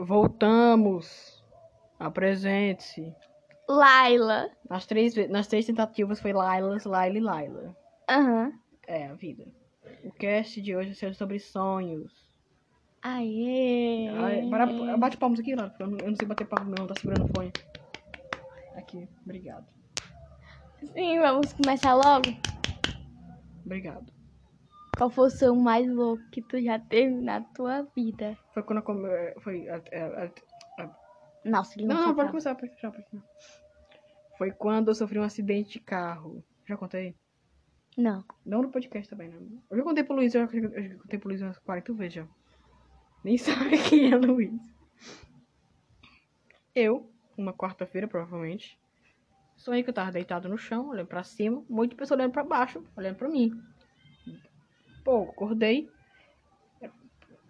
Voltamos. Apresente-se. Laila. Nas três, nas três tentativas foi Lailas, Laila e Laila. Aham. É, a vida. O cast de hoje vai ser sobre sonhos. Aê. Ai, bora- bate palmas aqui, Laila, porque eu não, eu não sei bater palmas não, tá segurando o fone. Aqui, obrigado. Sim, vamos começar logo. Obrigado. Qual foi o som mais louco que tu já teve na tua vida? Foi quando eu come... Foi... a- a- a- Nossa, ele não, Não, não, pode começar, pode já, pode começar. Foi quando eu sofri um acidente de carro. Já contei? Não. Não no podcast também, né? Eu já contei pro Luiz, eu já, eu já contei pro Luiz umas 40 vezes já. Nem sabe quem é Luiz. Eu, uma quarta-feira, provavelmente, sonhei que eu tava deitado no chão, olhando pra cima, um monte de pessoa olhando pra baixo, olhando pra mim. Pô, acordei.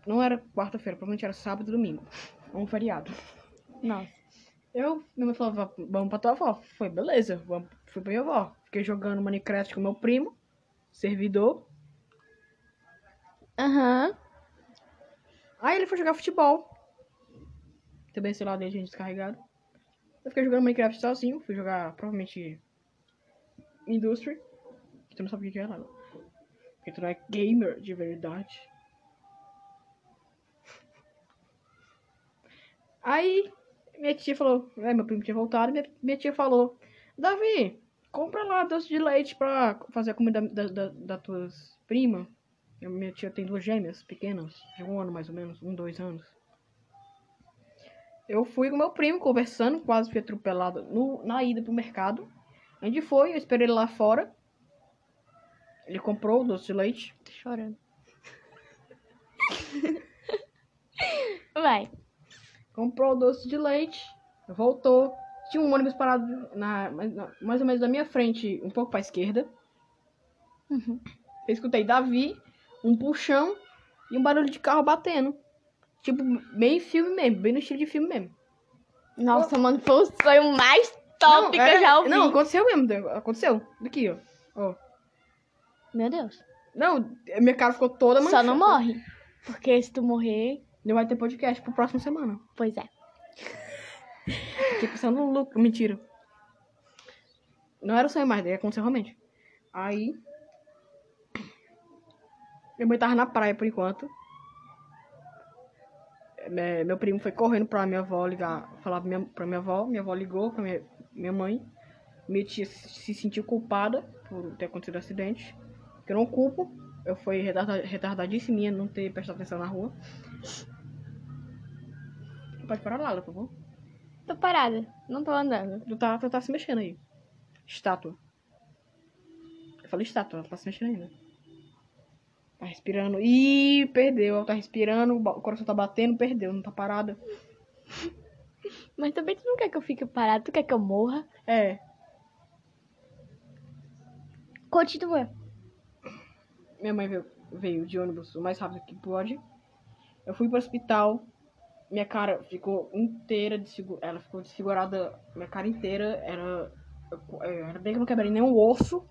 Não era quarta-feira, provavelmente era sábado e domingo. Um feriado. Nossa. Eu, minha mãe falou, "Va- vamos pra tua avó. Foi, beleza, vamos, fui pra minha avó. Fiquei jogando Minecraft com meu primo, servidor. Aham. Aí ele foi jogar futebol. Também sei lá dele, gente descarregado. Eu fiquei jogando Minecraft sozinho, fui jogar provavelmente Industry. Que tu não sabe o que que é lá. Porque tu não é gamer de verdade. Aí minha tia falou, é, meu primo tinha voltado, minha, minha tia falou, Davi, compra lá doce de leite pra fazer a comida da, da, das tuas Minha tia tem duas gêmeas pequenas, de um ano mais ou menos, um, dois anos. Eu fui com meu primo conversando, quase fui atropelado no, na ida pro mercado. A gente foi, eu esperei ele lá fora. Ele comprou o doce de leite. Tô chorando. Vai. Comprou o doce de leite, voltou. Tinha um ônibus parado na, mais, ou menos na minha frente, um pouco pra esquerda. Uhum. Eu escutei Davi, um puxão e um barulho de carro batendo. Tipo, bem filme mesmo, bem no estilo de filme mesmo. Nossa, mano, foi o sonho mais top que é- eu já ouvi. Não, aconteceu mesmo, aconteceu. Daqui, ó. ó. Meu Deus. Não, minha cara ficou toda Só não manchada. morre. Porque se tu morrer, Não vai ter podcast pro próximo semana. pois é. Fiquei pensando no Luca. Mentira. Não era sonho mais, daí aconteceu realmente. Aí. Minha mãe tava na praia por enquanto. É, Meu primo foi correndo pra minha avó ligar. Falar pra minha, pra minha avó. Minha avó ligou pra minha, minha mãe. Minha tia se se sentiu culpada por ter acontecido o acidente. Que eu não culpo. Eu fui retarda- retardadíssima não ter prestado atenção na rua. Pode parar lá, por favor. Tô parada. Não tô andando. Tu tá, tu tá se mexendo aí. Estátua. Eu falei estátua, ela tá se mexendo ainda. Tá respirando. Ih, perdeu. Ela tá respirando, o coração tá batendo, perdeu, não tá parada. Mas também tu não quer que eu fique parada, tu quer que eu morra? É. Continua. Minha mãe veio, veio de ônibus o mais rápido que pôde. Eu fui pro hospital. Minha cara ficou inteira desfigurada. Ela ficou desfigurada. Minha cara inteira era. Era bem que eu não quebrei nenhum osso.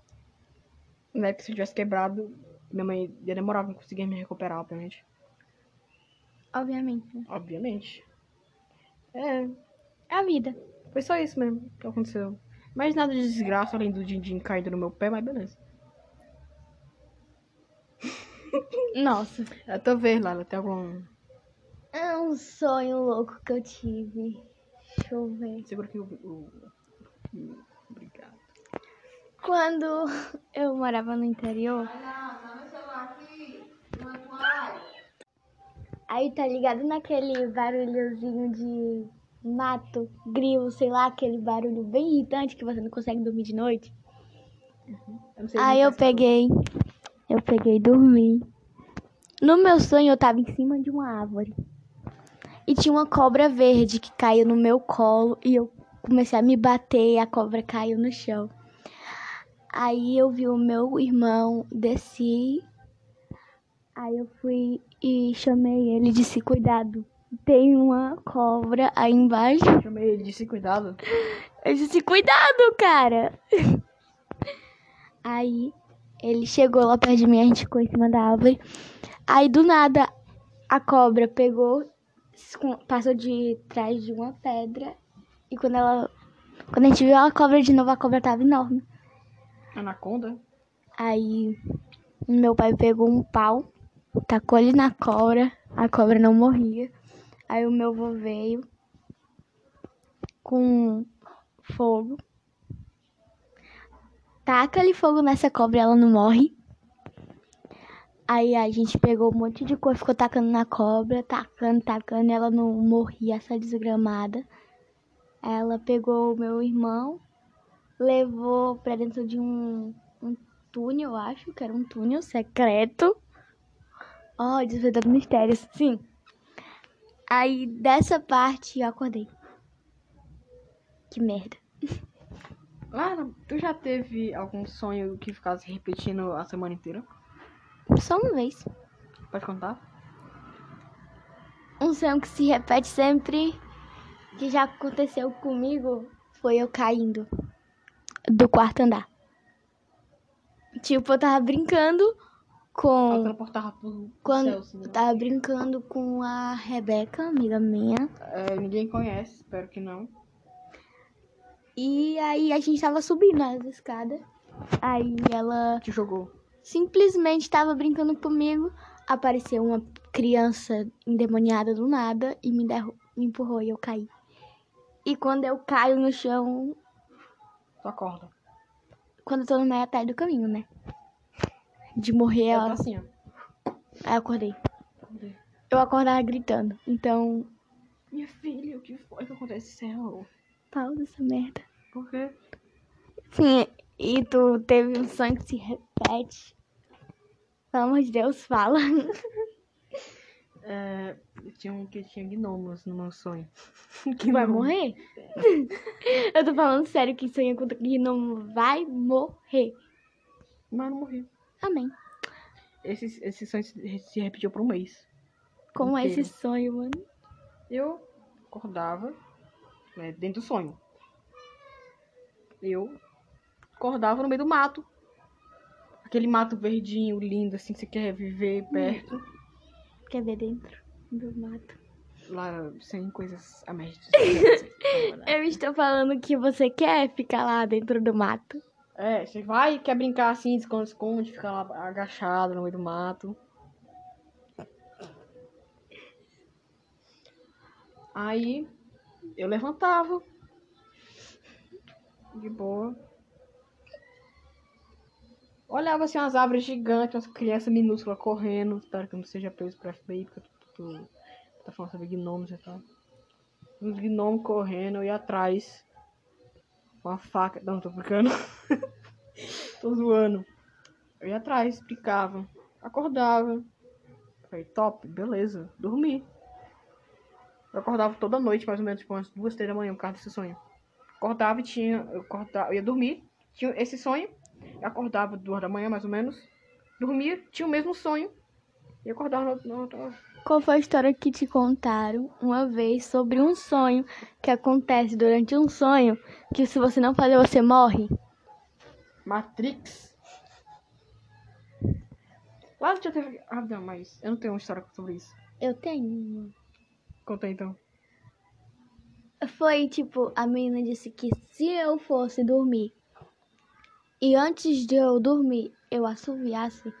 Né? Que se eu tivesse quebrado, minha mãe ia demorar pra conseguir me recuperar, obviamente. Obviamente. né? Obviamente. É, É a vida. foi só isso mesmo que aconteceu. Mas nada de desgraça além do din-din caído no meu pé, mas beleza. Nossa. É tua vez, Lala. Tem algum. É um sonho louco que eu tive. Deixa eu ver. Segura aqui o. Obrigado. Quando eu morava no interior. Aí tá ligado naquele barulhozinho de mato, grilo, sei lá, aquele barulho bem irritante que você não consegue dormir de noite. Eu não sei Aí eu essa peguei, eu peguei e dormi. No meu sonho eu tava em cima de uma árvore. E tinha uma cobra verde que caiu no meu colo e eu comecei a me bater e a cobra caiu no chão. Aí eu vi o meu irmão, desci. Aí eu fui e chamei ele e disse: Cuidado, tem uma cobra aí embaixo. Chamei ele, disse cuidado. Eu disse, cuidado, cara. Aí ele chegou lá perto de mim, a gente ficou em cima da árvore. Aí do nada a cobra pegou, passou de trás de uma pedra. E quando ela. Quando a gente viu a cobra de novo, a cobra tava enorme. Anaconda? Aí meu pai pegou um pau, tacou ele na cobra, a cobra não morria. Aí o meu avô veio com fogo. Taca ali fogo nessa cobra, ela não morre. Aí a gente pegou um monte de coisa, ficou tacando na cobra, tacando, tacando, ela não morria, essa desgramada. Ela pegou o meu irmão, levou pra dentro de um, um túnel, eu acho que era um túnel secreto. Ó, desvendando mistérios, sim. Aí dessa parte eu acordei. Que merda. Lara, tu já teve algum sonho que ficasse repetindo a semana inteira? Só uma vez. Pode contar? Um sonho que se repete sempre, que já aconteceu comigo, foi eu caindo do quarto andar. Tipo, eu tava brincando com. transportava pro Quando céu, assim, né? eu tava brincando com a Rebeca, amiga minha. É, ninguém conhece, espero que não. E aí a gente tava subindo as escadas. Aí ela Te jogou. simplesmente tava brincando comigo. Apareceu uma criança endemoniada do nada e me, derru- me empurrou e eu caí. E quando eu caio no chão, Tu acorda. quando eu tô no meio até do caminho, né? De morrer, Eu tô ela... assim, ó. aí eu acordei. Eu acordava gritando. Então, Minha filha, o que foi que aconteceu? pausa essa merda. Por quê? Sim, e tu teve um sonho que se repete. Pelo amor de Deus, fala. É, tinha um que tinha gnomos no meu sonho. Que vai morrer? eu tô falando sério que sonha com que não vai morrer. Mas não morri. Amém. Esse, esse sonho se, se repetiu por um mês. Como é Inteiro. esse sonho, mano? Eu acordava né, dentro do sonho. Eu acordava no meio do mato. Aquele mato verdinho, lindo, assim, que você quer viver perto. Quer ver dentro do mato? Lá, sem coisas a merda. Eu estou falando que você quer ficar lá dentro do mato. É, você vai e quer brincar assim, esconde-esconde, fica lá agachado no meio do mato. Aí eu levantava. De boa. Olhava assim umas árvores gigantes, umas crianças minúsculas correndo. Espero que não seja preso pra FBI, porque tu, tá falando sobre gnomos e tal. Uns gnomos correndo, eu ia atrás. Com faca. Não, tô brincando. tô zoando. Eu ia atrás, explicava. Acordava. Falei, top, beleza. Dormi. Eu acordava toda noite, mais ou menos, tipo, umas duas, três da manhã, por causa desse sonho. Acordava e tinha. Eu, acordava, eu ia dormir, tinha esse sonho. Eu acordava duas da manhã, mais ou menos. Dormia, tinha o mesmo sonho. E acordava no, no, no, Qual foi a história que te contaram uma vez sobre um sonho que acontece durante um sonho que se você não fazer você morre? Matrix. Lá já teve. Ah, não, mas eu não tenho uma história sobre isso. Eu tenho. Conta então. Foi tipo, a menina disse que se eu fosse dormir e antes de eu dormir eu assoviasse,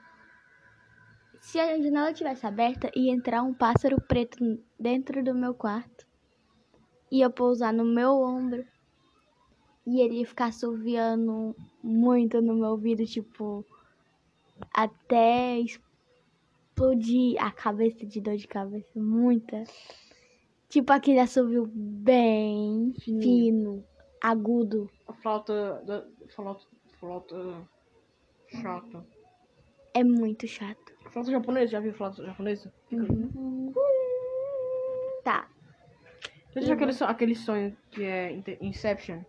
se a janela tivesse aberta ia entrar um pássaro preto dentro do meu quarto, ia pousar no meu ombro e ele ia ficar assoviando muito no meu ouvido, tipo, até explodir a cabeça de dor de cabeça, muita. Tipo aquele assovio bem Fininho. fino, agudo. A flauta. Da, flauta. Flauta. Chata. É muito chato. Flauta japonesa, já viu flauta japonesa? Uhum. Tá. Você já aquele, sonho, aquele sonho que é Inception?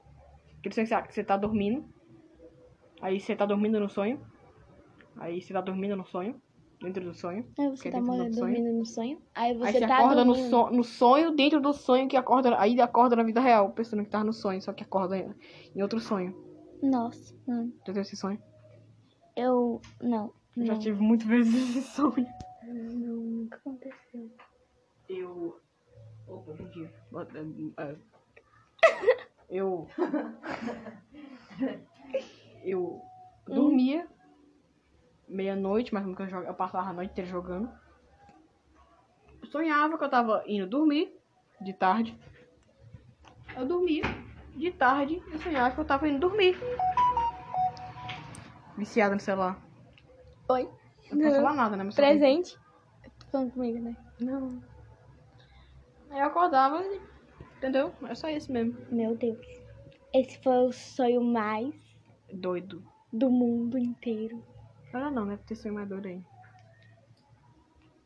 Aquele sonho que você- que você tá dormindo. Aí você tá dormindo no sonho. Aí você tá dormindo no sonho. Dentro do sonho. Aí você é tá dentro do morando sonho. dormindo no sonho. Aí você aí você tá acorda no, so, no sonho, dentro do sonho, que acorda. Aí acorda na vida real, pensando que tá no sonho, só que acorda em, outro sonho. Nossa, não. Já teve esse sonho? Eu. Não. Eu já não. tive muitas vezes esse sonho. Não, nunca aconteceu. Eu dia. É, eu. Eu dormia meia-noite, mas nunca eu, eu passava a noite inteira jogando. sonhava que eu tava indo dormir de tarde. Eu dormia de tarde e sonhava que eu tava indo dormir. Viciada no celular. Oi? Não posso falar nada, né? Mas Presente? Tá falando comigo, né? Não. Aí eu acordava, e- entendeu? É só isso mesmo. Meu Deus. Esse foi o sonho mais Doido. do mundo inteiro. Olha não, né? Ter mais doido aí.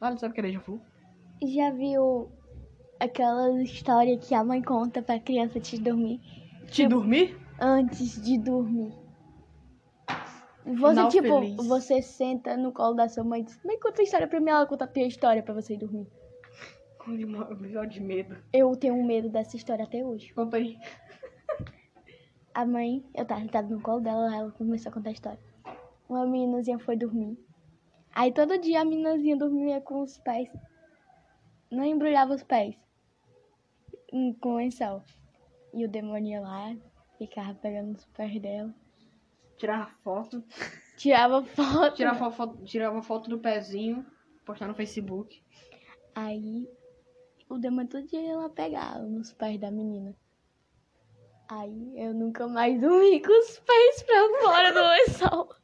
Olha, sabe o que é déjà vu? Já viu aquela história que a mãe conta pra criança de dormir? Te dormir? Antes de dormir. Você, Final tipo, feliz. você senta no colo da sua mãe e diz, mãe, conta a história pra mim, ela conta a tua história pra você ir dormir. Com de medo. Eu tenho medo dessa história até hoje. Conta aí. A mãe, eu tava sentada no colo dela, ela começou a contar a história. Uma meninazinha foi dormir. Aí todo dia a meninazinha dormia com os pés. Não embrulhava os pés. hum, Com lençol. E o demônio ia lá, ficava pegando os pés dela. Tirava foto. Tirava foto. Tirava foto, tirava foto do pezinho. Postar no Facebook. Aí o demônio todo dia ia lá pegar nos pés da menina. Aí eu nunca mais dormi com os pés pra fora do lençol.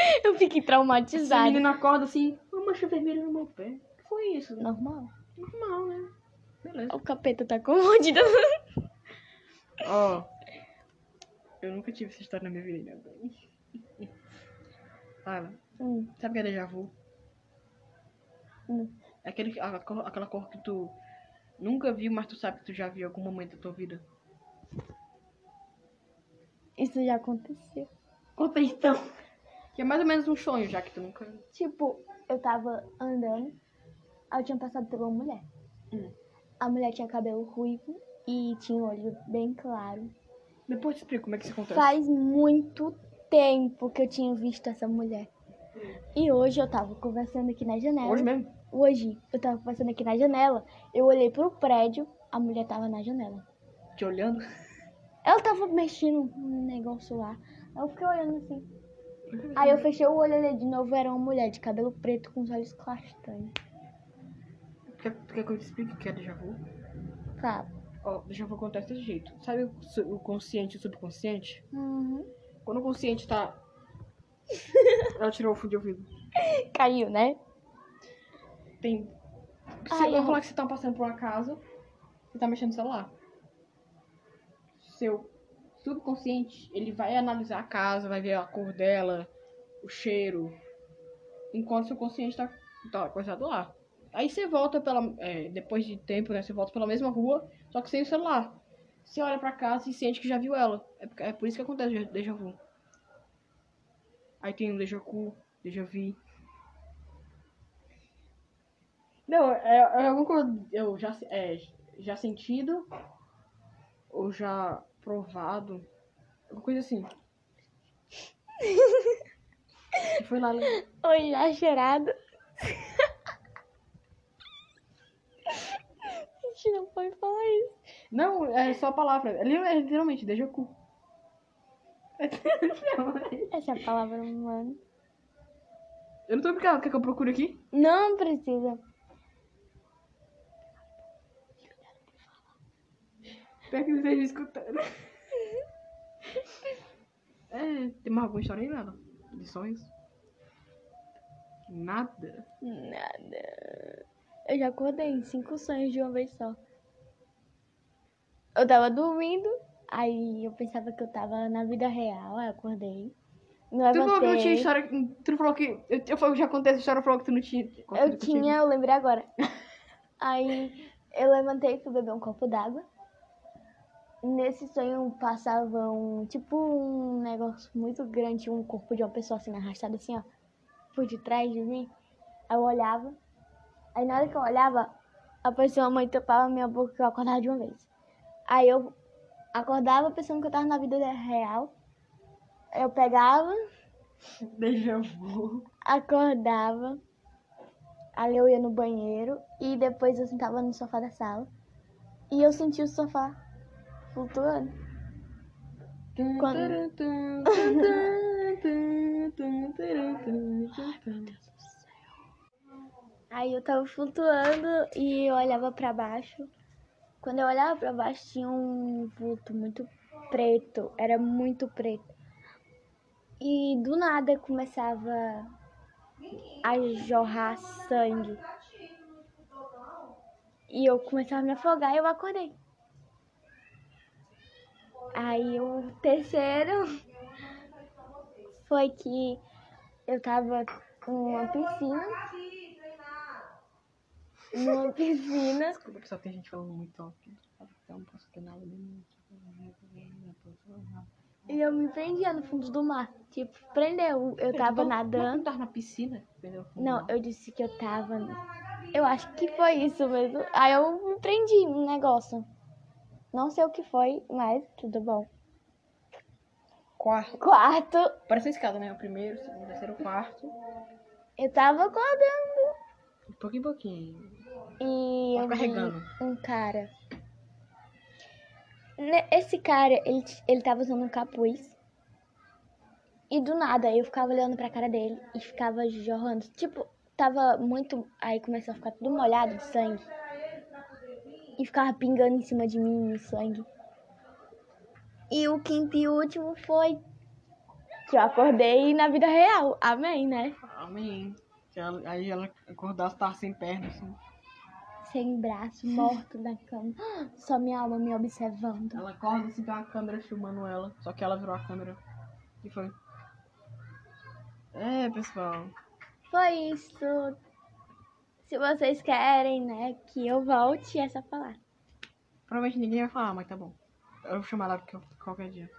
Eu fiquei Essa traumatizada. menina acorda assim, uma mancha vermelha no meu pé. O que foi isso? Normal. Normal, né? Beleza. O capeta tá com mordida. Ó. Eu nunca tive essa história na minha vida. Fala. Hum, Sabe o que é déjà vu? hum. É aquele, a- aquela cor que tu nunca viu, mas tu sabe que tu já viu em algum momento da tua vida. Isso já aconteceu. Conta então. Que é mais ou menos um sonho, já que tu nunca. Tipo, eu tava andando, aí eu tinha passado por uma mulher. Hum. A mulher tinha cabelo ruivo e tinha um olho bem claro. Depois te explico como é que isso acontece. Faz muito tempo que eu tinha visto essa mulher. E hoje eu tava conversando aqui na janela. Hoje mesmo? Hoje eu tava conversando aqui na janela. Eu olhei pro prédio, a mulher tava na janela. Te olhando. Ela tava mexendo num negócio lá. Eu fiquei olhando assim. Aí eu fechei o olho olhei de novo, era uma mulher de cabelo preto com os olhos castanhos. Quer, quer que eu te explique o que é déjà vu? Tá. Ó, déjà vu acontece desse jeito. Sabe o, su- o consciente e o subconsciente? Uhum. Quando o consciente tá. Ela tirou o fone de ouvido. Caiu, né? Tem. Se Ai, eu eu- falar que você tá passando por uma casa, você tá mexendo no celular. Seu subconsciente, ele vai analisar a casa, vai ver a cor dela, o cheiro. Enquanto seu consciente tá, tá coisado lá. Aí você volta pela. é, depois de tempo, né? Você volta pela mesma rua, só que sem o celular. Você olha pra casa e sente que já viu ela. É, é por isso que acontece o déjà vu. Aí tem o déjà vu, déjà vu. Não, é, é alguma coisa. Eu já, é, já sentido. Ou já provado. Alguma coisa assim. Foi lá. Oi, já cheirado. A gente não pode falar isso. Não, é só a palavra. É é literalmente, déjà vu. Essa é a palavra humana. Eu não tô brincando, quer que eu procure aqui? Não precisa. Espero que não esteja escutando. É, tem mais alguma história aí, Nada? De sonhos? Nada. Nada. Eu já acordei em cinco sonhos de uma vez só. Eu tava dormindo, aí eu pensava que eu tava na vida real, aí eu acordei. Me Tu falou que não tinha levantei. história. Tu falou que. Eu, eu já contei essa história, falou que tu não tinha. Eu tinha, eu lembrei agora. Aí eu levantei e fui beber um copo d'água. Nesse sonho passava um, tipo um negócio muito grande, um corpo de uma pessoa assim arrastado assim, ó, por detrás de mim. Aí eu olhava. Aí na hora que eu olhava, a pessoa mãe tapava minha boca que eu acordava de uma vez. Aí eu acordava pensando que eu tava na vida real. Eu pegava, Déjà vu. acordava. Ali eu ia no banheiro e depois eu sentava no sofá da sala. E eu senti o sofá flutuando. Quando- Aí eu tava flutuando e eu olhava pra baixo. Quando eu olhava pra baixo tinha um vulto muito preto, era muito preto. E do nada começava a jorrar sangue. E eu começava a me afogar e eu acordei. Aí o terceiro foi que eu tava numa piscina. Numa piscina. Desculpa, pessoal, tem gente falando muito alto. Eu não posso ter nada de E eu me prendia no fundo do mar. Tipo, prendeu. Eu tava nadando. Não tava na piscina? Não, eu disse que eu tava. Eu acho que foi isso mesmo. Aí eu me prendi no negócio. Não sei o que foi, mas tudo bom. Quarto. Quarto, Parece uma escada, né? O primeiro, o segundo, o terceiro, o quarto. eu tava acordando. De pouquinho em pouquinho. E eu vi carregando. um cara. Esse cara, ele, ele tava usando um capuz. E do nada eu ficava olhando pra cara dele e ficava jorrando. Tipo, tava muito. Aí começou a ficar tudo molhado de sangue. E ficava pingando em cima de mim sangue. E o quinto e último foi que eu acordei na vida real. Amém, né? Amém. Se ela- Aí ela acordasse, tava sem perna, assim. Sem braço, morto na cama. Só minha alma me observando. Ela acorda assim, tem uma câmera filmando ela. Só que ela virou a câmera. E foi. É, pessoal. Foi isso. Se vocês querem, né, que eu volte, é só falar. Provavelmente ninguém vai falar, mas tá bom. Eu vou chamar ela qualquer dia.